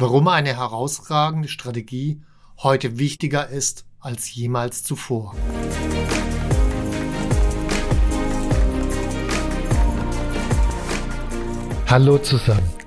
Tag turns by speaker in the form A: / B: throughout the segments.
A: Warum eine herausragende Strategie heute wichtiger ist als jemals zuvor. Hallo zusammen,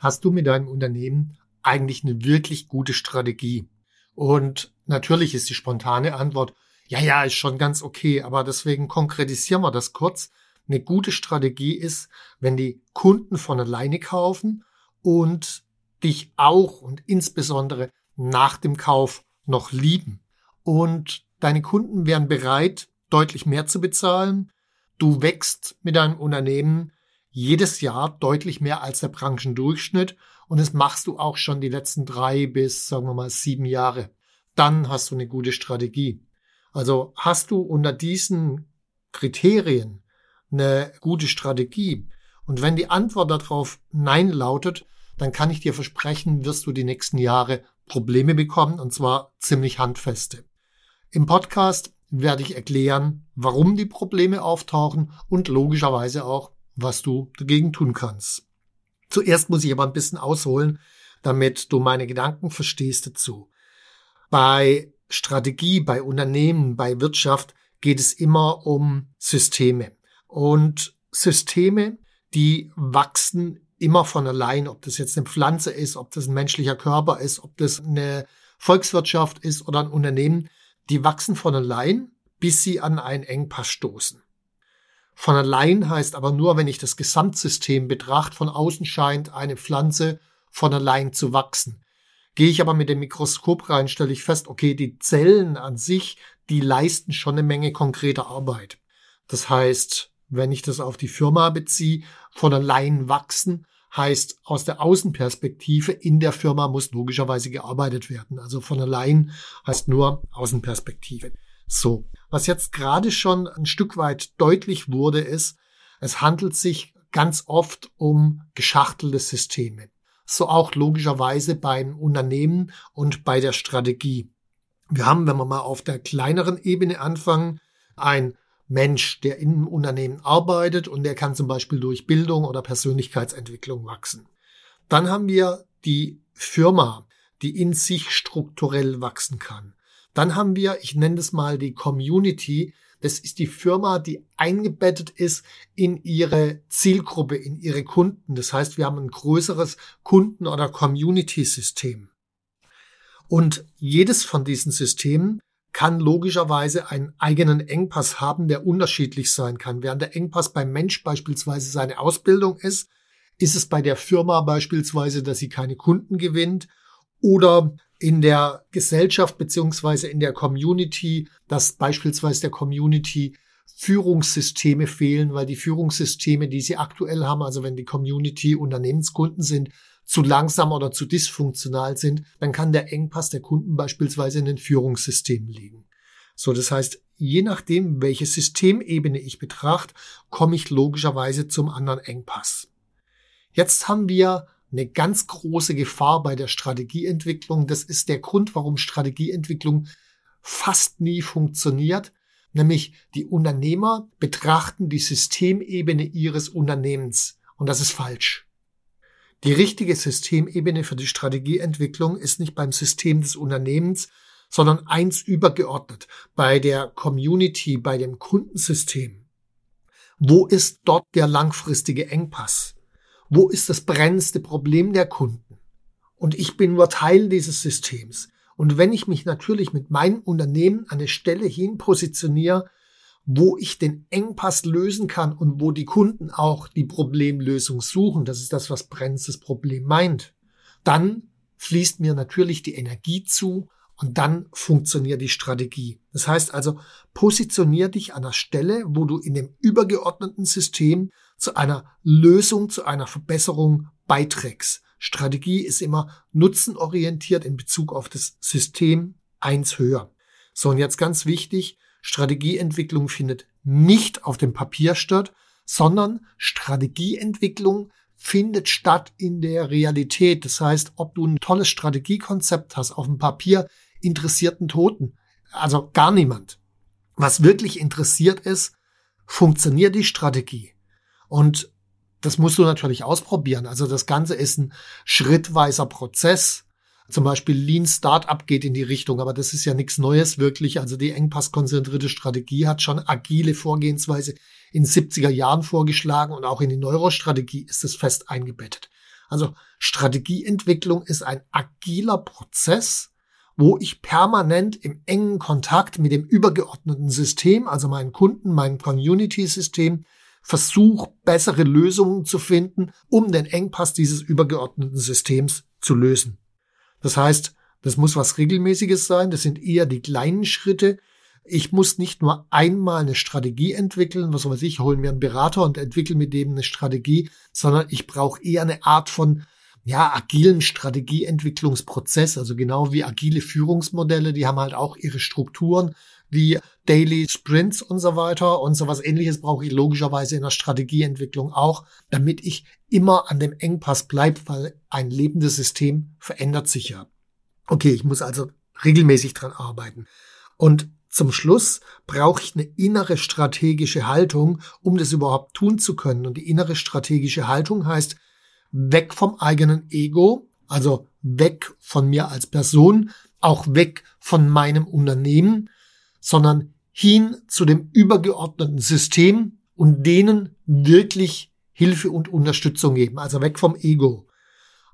A: Hast du mit deinem Unternehmen eigentlich eine wirklich gute Strategie? Und natürlich ist die spontane Antwort, ja, ja, ist schon ganz okay, aber deswegen konkretisieren wir das kurz. Eine gute Strategie ist, wenn die Kunden von alleine kaufen und dich auch und insbesondere nach dem Kauf noch lieben. Und deine Kunden wären bereit, deutlich mehr zu bezahlen. Du wächst mit deinem Unternehmen jedes Jahr deutlich mehr als der Branchendurchschnitt und das machst du auch schon die letzten drei bis, sagen wir mal, sieben Jahre. Dann hast du eine gute Strategie. Also hast du unter diesen Kriterien eine gute Strategie und wenn die Antwort darauf Nein lautet, dann kann ich dir versprechen, wirst du die nächsten Jahre Probleme bekommen und zwar ziemlich handfeste. Im Podcast werde ich erklären, warum die Probleme auftauchen und logischerweise auch, was du dagegen tun kannst. Zuerst muss ich aber ein bisschen ausholen, damit du meine Gedanken verstehst dazu. Bei Strategie, bei Unternehmen, bei Wirtschaft geht es immer um Systeme. Und Systeme, die wachsen immer von allein, ob das jetzt eine Pflanze ist, ob das ein menschlicher Körper ist, ob das eine Volkswirtschaft ist oder ein Unternehmen, die wachsen von allein, bis sie an einen Engpass stoßen. Von allein heißt aber nur, wenn ich das Gesamtsystem betrachte, von außen scheint eine Pflanze von allein zu wachsen. Gehe ich aber mit dem Mikroskop rein, stelle ich fest, okay, die Zellen an sich, die leisten schon eine Menge konkreter Arbeit. Das heißt, wenn ich das auf die Firma beziehe, von allein wachsen, heißt aus der Außenperspektive in der Firma muss logischerweise gearbeitet werden. Also von allein heißt nur Außenperspektive. So, was jetzt gerade schon ein Stück weit deutlich wurde, ist, es handelt sich ganz oft um geschachtelte Systeme. So auch logischerweise beim Unternehmen und bei der Strategie. Wir haben, wenn wir mal auf der kleineren Ebene anfangen, ein Mensch, der im Unternehmen arbeitet und der kann zum Beispiel durch Bildung oder Persönlichkeitsentwicklung wachsen. Dann haben wir die Firma, die in sich strukturell wachsen kann. Dann haben wir, ich nenne das mal die Community. Das ist die Firma, die eingebettet ist in ihre Zielgruppe, in ihre Kunden. Das heißt, wir haben ein größeres Kunden- oder Community-System. Und jedes von diesen Systemen kann logischerweise einen eigenen Engpass haben, der unterschiedlich sein kann. Während der Engpass beim Mensch beispielsweise seine Ausbildung ist, ist es bei der Firma beispielsweise, dass sie keine Kunden gewinnt oder in der Gesellschaft beziehungsweise in der Community, dass beispielsweise der Community Führungssysteme fehlen, weil die Führungssysteme, die sie aktuell haben, also wenn die Community Unternehmenskunden sind, zu langsam oder zu dysfunktional sind, dann kann der Engpass der Kunden beispielsweise in den Führungssystemen liegen. So, das heißt, je nachdem, welche Systemebene ich betrachte, komme ich logischerweise zum anderen Engpass. Jetzt haben wir eine ganz große Gefahr bei der Strategieentwicklung. Das ist der Grund, warum Strategieentwicklung fast nie funktioniert. Nämlich die Unternehmer betrachten die Systemebene ihres Unternehmens. Und das ist falsch. Die richtige Systemebene für die Strategieentwicklung ist nicht beim System des Unternehmens, sondern eins übergeordnet bei der Community, bei dem Kundensystem. Wo ist dort der langfristige Engpass? Wo ist das brennendste Problem der Kunden? und ich bin nur Teil dieses Systems. Und wenn ich mich natürlich mit meinem Unternehmen an eine Stelle hin positioniere, wo ich den Engpass lösen kann und wo die Kunden auch die Problemlösung suchen, das ist das, was Brenz das Problem meint, dann fließt mir natürlich die Energie zu und dann funktioniert die Strategie. Das heißt also, positionier dich an der Stelle, wo du in dem übergeordneten System zu einer Lösung, zu einer Verbesserung beiträgst. Strategie ist immer nutzenorientiert in Bezug auf das System eins höher. So, und jetzt ganz wichtig, Strategieentwicklung findet nicht auf dem Papier statt, sondern Strategieentwicklung findet statt in der Realität. Das heißt, ob du ein tolles Strategiekonzept hast auf dem Papier, interessierten Toten. Also gar niemand. Was wirklich interessiert ist, funktioniert die Strategie. Und das musst du natürlich ausprobieren. Also das Ganze ist ein schrittweiser Prozess. Zum Beispiel Lean Startup geht in die Richtung, aber das ist ja nichts Neues wirklich. Also die engpasskonzentrierte Strategie hat schon agile Vorgehensweise in 70er Jahren vorgeschlagen und auch in die Neurostrategie ist es fest eingebettet. Also Strategieentwicklung ist ein agiler Prozess, wo ich permanent im engen Kontakt mit dem übergeordneten System, also meinen Kunden, meinem Community-System, versuche, bessere Lösungen zu finden, um den Engpass dieses übergeordneten Systems zu lösen. Das heißt, das muss was Regelmäßiges sein, das sind eher die kleinen Schritte. Ich muss nicht nur einmal eine Strategie entwickeln, was weiß ich, holen mir einen Berater und entwickeln mit dem eine Strategie, sondern ich brauche eher eine Art von ja, agilen Strategieentwicklungsprozess, also genau wie agile Führungsmodelle, die haben halt auch ihre Strukturen, wie Daily Sprints und so weiter und so was ähnliches brauche ich logischerweise in der Strategieentwicklung auch, damit ich immer an dem Engpass bleibe, weil ein lebendes System verändert sich ja. Okay, ich muss also regelmäßig dran arbeiten. Und zum Schluss brauche ich eine innere strategische Haltung, um das überhaupt tun zu können. Und die innere strategische Haltung heißt, weg vom eigenen Ego, also weg von mir als Person, auch weg von meinem Unternehmen, sondern hin zu dem übergeordneten System und denen wirklich Hilfe und Unterstützung geben. Also weg vom Ego.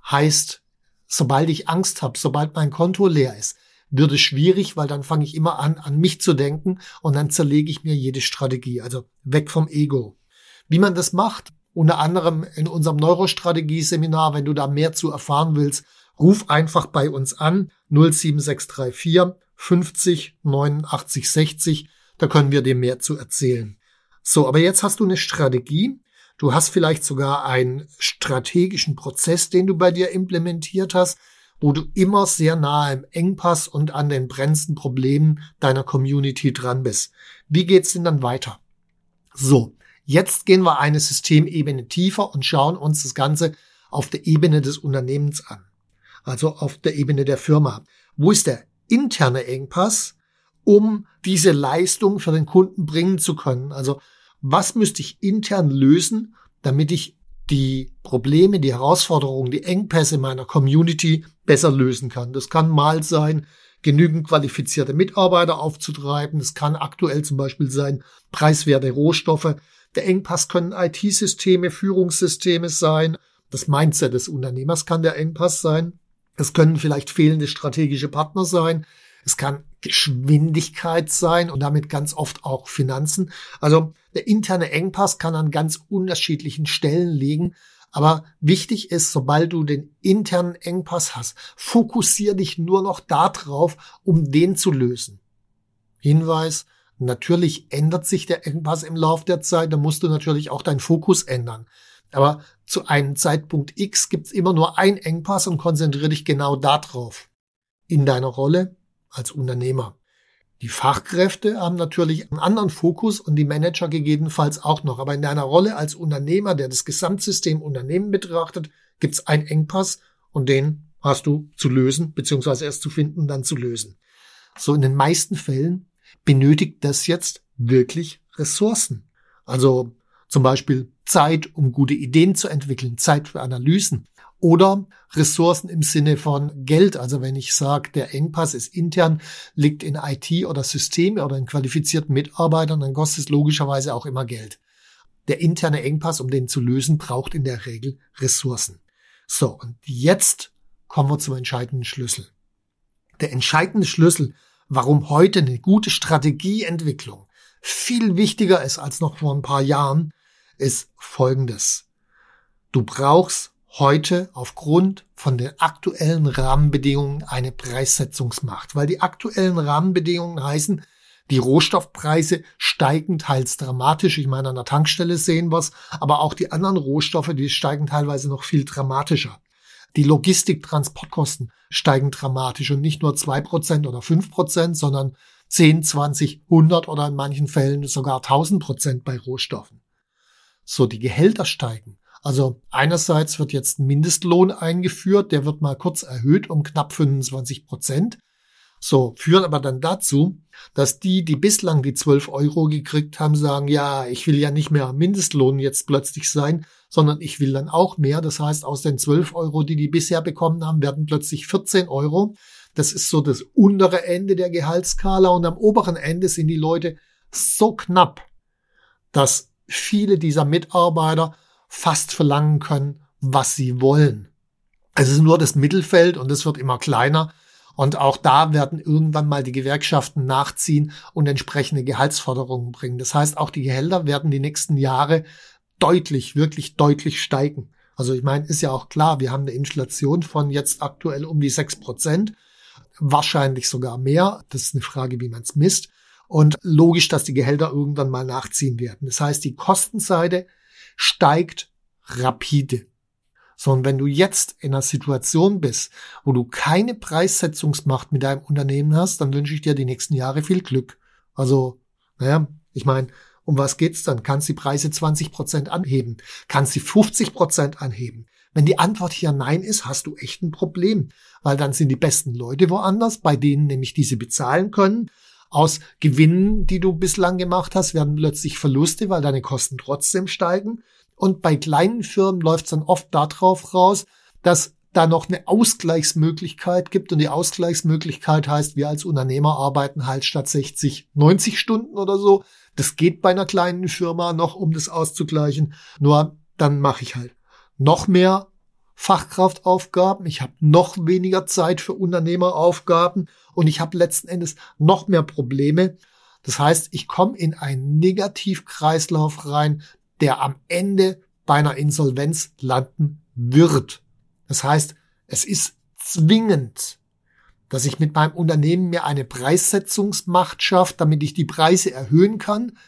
A: Heißt, sobald ich Angst habe, sobald mein Konto leer ist, wird es schwierig, weil dann fange ich immer an, an mich zu denken und dann zerlege ich mir jede Strategie. Also weg vom Ego. Wie man das macht, unter anderem in unserem Neurostrategie-Seminar, wenn du da mehr zu erfahren willst, ruf einfach bei uns an 07634 50 89 60. Da können wir dir mehr zu erzählen. So, aber jetzt hast du eine Strategie. Du hast vielleicht sogar einen strategischen Prozess, den du bei dir implementiert hast, wo du immer sehr nahe im Engpass und an den brennendsten Problemen deiner Community dran bist. Wie geht's denn dann weiter? So, jetzt gehen wir eine Systemebene tiefer und schauen uns das Ganze auf der Ebene des Unternehmens an. Also auf der Ebene der Firma. Wo ist der interne Engpass, um diese Leistung für den Kunden bringen zu können. Also was müsste ich intern lösen, damit ich die Probleme, die Herausforderungen, die Engpässe meiner Community besser lösen kann. Das kann mal sein, genügend qualifizierte Mitarbeiter aufzutreiben. Es kann aktuell zum Beispiel sein, preiswerte Rohstoffe. Der Engpass können IT-Systeme, Führungssysteme sein. Das Mindset des Unternehmers kann der Engpass sein. Es können vielleicht fehlende strategische Partner sein. Es kann Geschwindigkeit sein und damit ganz oft auch Finanzen. Also der interne Engpass kann an ganz unterschiedlichen Stellen liegen. Aber wichtig ist, sobald du den internen Engpass hast, fokussier dich nur noch darauf, um den zu lösen. Hinweis, natürlich ändert sich der Engpass im Lauf der Zeit, da musst du natürlich auch deinen Fokus ändern. Aber zu einem Zeitpunkt X gibt's immer nur ein Engpass und konzentriere dich genau darauf. In deiner Rolle als Unternehmer. Die Fachkräfte haben natürlich einen anderen Fokus und die Manager gegebenenfalls auch noch. Aber in deiner Rolle als Unternehmer, der das Gesamtsystem Unternehmen betrachtet, gibt's einen Engpass und den hast du zu lösen, beziehungsweise erst zu finden dann zu lösen. So in den meisten Fällen benötigt das jetzt wirklich Ressourcen. Also zum Beispiel Zeit, um gute Ideen zu entwickeln, Zeit für Analysen oder Ressourcen im Sinne von Geld. Also wenn ich sage, der Engpass ist intern, liegt in IT oder Systeme oder in qualifizierten Mitarbeitern, dann kostet es logischerweise auch immer Geld. Der interne Engpass, um den zu lösen, braucht in der Regel Ressourcen. So, und jetzt kommen wir zum entscheidenden Schlüssel. Der entscheidende Schlüssel, warum heute eine gute Strategieentwicklung viel wichtiger ist als noch vor ein paar Jahren, ist folgendes. Du brauchst heute aufgrund von den aktuellen Rahmenbedingungen eine Preissetzungsmacht, weil die aktuellen Rahmenbedingungen heißen, die Rohstoffpreise steigen teils dramatisch. Ich meine, an der Tankstelle sehen wir es, aber auch die anderen Rohstoffe, die steigen teilweise noch viel dramatischer. Die Logistik-Transportkosten steigen dramatisch und nicht nur zwei Prozent oder fünf Prozent, sondern 10, 20, 100 oder in manchen Fällen sogar 1000 Prozent bei Rohstoffen. So, die Gehälter steigen. Also einerseits wird jetzt ein Mindestlohn eingeführt, der wird mal kurz erhöht um knapp 25 Prozent. So, führen aber dann dazu, dass die, die bislang die 12 Euro gekriegt haben, sagen, ja, ich will ja nicht mehr Mindestlohn jetzt plötzlich sein, sondern ich will dann auch mehr. Das heißt, aus den 12 Euro, die die bisher bekommen haben, werden plötzlich 14 Euro. Das ist so das untere Ende der Gehaltskala und am oberen Ende sind die Leute so knapp, dass viele dieser Mitarbeiter fast verlangen können, was sie wollen. Es ist nur das Mittelfeld und es wird immer kleiner. Und auch da werden irgendwann mal die Gewerkschaften nachziehen und entsprechende Gehaltsforderungen bringen. Das heißt, auch die Gehälter werden die nächsten Jahre deutlich, wirklich deutlich steigen. Also ich meine, ist ja auch klar, wir haben eine Inflation von jetzt aktuell um die sechs Prozent, wahrscheinlich sogar mehr. Das ist eine Frage, wie man es misst. Und logisch, dass die Gehälter irgendwann mal nachziehen werden. Das heißt, die Kostenseite steigt rapide sondern wenn du jetzt in einer Situation bist, wo du keine Preissetzungsmacht mit deinem Unternehmen hast, dann wünsche ich dir die nächsten Jahre viel Glück. Also, naja, ich meine, um was geht's dann? Kannst die Preise 20 Prozent anheben? Kannst sie 50 Prozent anheben? Wenn die Antwort hier Nein ist, hast du echt ein Problem, weil dann sind die besten Leute woanders, bei denen nämlich diese bezahlen können. Aus Gewinnen, die du bislang gemacht hast, werden plötzlich Verluste, weil deine Kosten trotzdem steigen. Und bei kleinen Firmen läuft es dann oft darauf raus, dass da noch eine Ausgleichsmöglichkeit gibt. Und die Ausgleichsmöglichkeit heißt, wir als Unternehmer arbeiten halt statt 60, 90 Stunden oder so. Das geht bei einer kleinen Firma noch, um das auszugleichen. Nur dann mache ich halt noch mehr Fachkraftaufgaben. Ich habe noch weniger Zeit für Unternehmeraufgaben und ich habe letzten Endes noch mehr Probleme. Das heißt, ich komme in einen Negativkreislauf rein, der am Ende bei einer Insolvenz landen wird. Das heißt, es ist zwingend, dass ich mit meinem Unternehmen mir eine Preissetzungsmacht schaffe, damit ich die Preise erhöhen kann.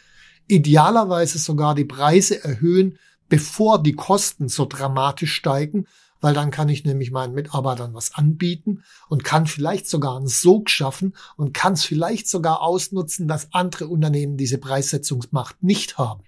A: Idealerweise sogar die Preise erhöhen, bevor die Kosten so dramatisch steigen, weil dann kann ich nämlich meinen Mitarbeitern was anbieten und kann vielleicht sogar einen Sog schaffen und kann es vielleicht sogar ausnutzen, dass andere Unternehmen diese Preissetzungsmacht nicht haben.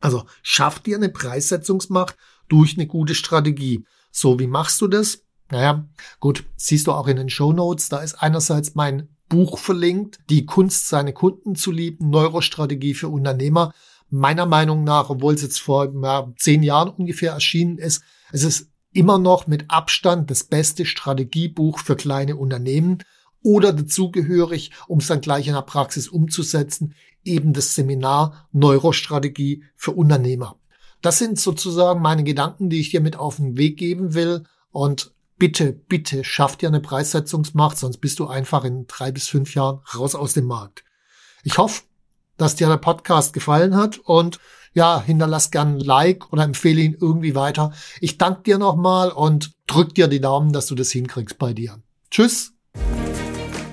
A: Also schaff dir eine Preissetzungsmacht durch eine gute Strategie. So, wie machst du das? Naja, gut, siehst du auch in den Show Notes, da ist einerseits mein Buch verlinkt, die Kunst, seine Kunden zu lieben, Neurostrategie für Unternehmer. Meiner Meinung nach, obwohl es jetzt vor ja, zehn Jahren ungefähr erschienen ist, es ist immer noch mit Abstand das beste Strategiebuch für kleine Unternehmen oder dazugehörig, um es dann gleich in der Praxis umzusetzen, eben das Seminar Neurostrategie für Unternehmer. Das sind sozusagen meine Gedanken, die ich dir mit auf den Weg geben will. Und bitte, bitte schaff dir eine Preissetzungsmacht, sonst bist du einfach in drei bis fünf Jahren raus aus dem Markt. Ich hoffe, dass dir der Podcast gefallen hat und ja, hinterlass gern ein Like oder empfehle ihn irgendwie weiter. Ich danke dir nochmal und drück dir die Daumen, dass du das hinkriegst bei dir. Tschüss.